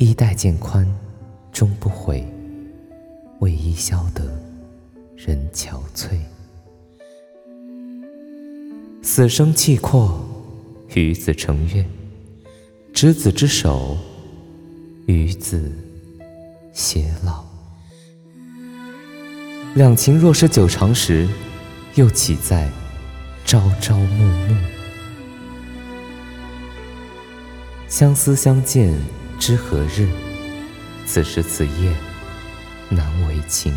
衣带渐宽终不悔，为伊消得人憔悴。死生契阔，与子成悦。执子之手，与子偕老。两情若是久长时，又岂在朝朝暮暮？相思相见知何日？此时此夜难为情。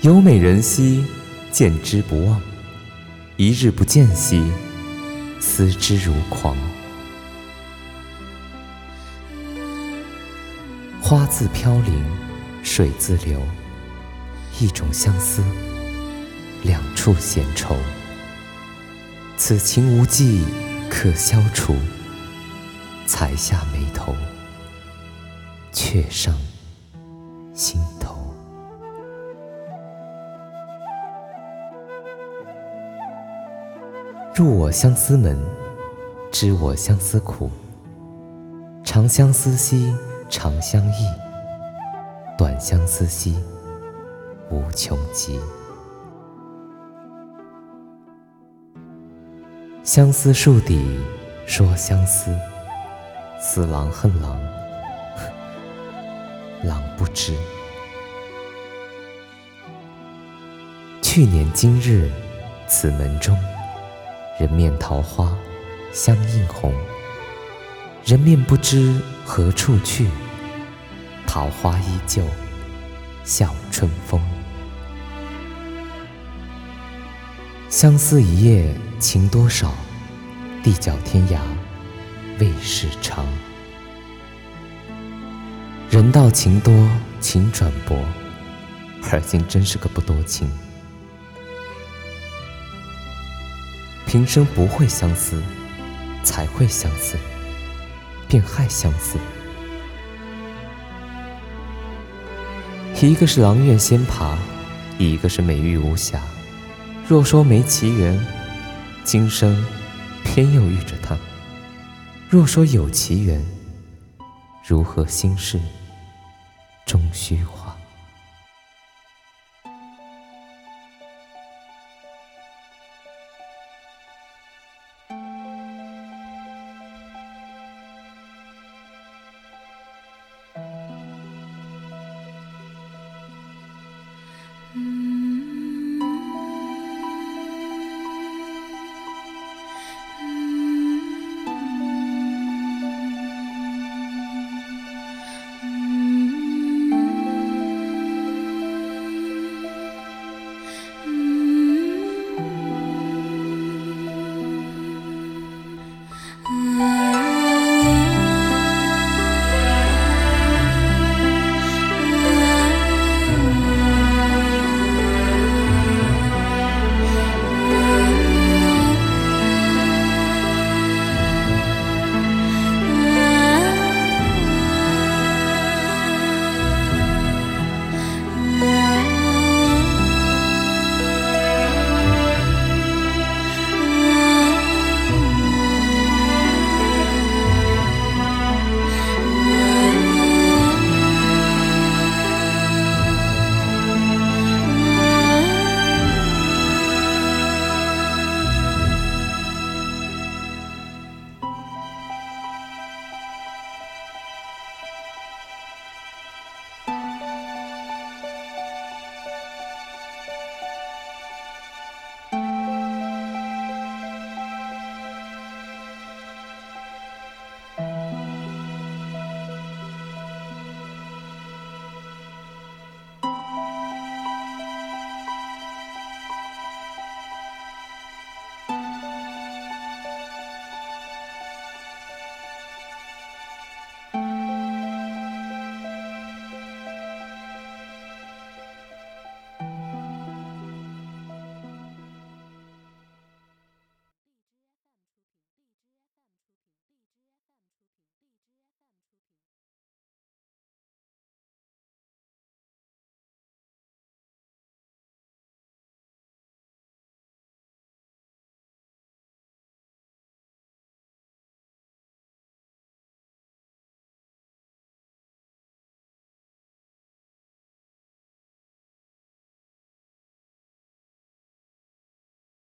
有美人兮，见之不忘；一日不见兮，思之如狂。花自飘零，水自流，一种相思，两处闲愁。此情无计可消除，才下眉头，却上心头。入我相思门，知我相思苦。长相思兮长相忆，短相思兮无穷极。相思树底说相思，思郎恨郎，郎不知。去年今日此门中。人面桃花相映红，人面不知何处去，桃花依旧笑春风。相思一夜情多少，地角天涯未是长。人道情多情转薄，而今真是个不多情。平生不会相思，才会相思，便害相思。一个是阆苑仙葩，一个是美玉无瑕。若说没奇缘，今生偏又遇着他；若说有奇缘，如何心事终虚化？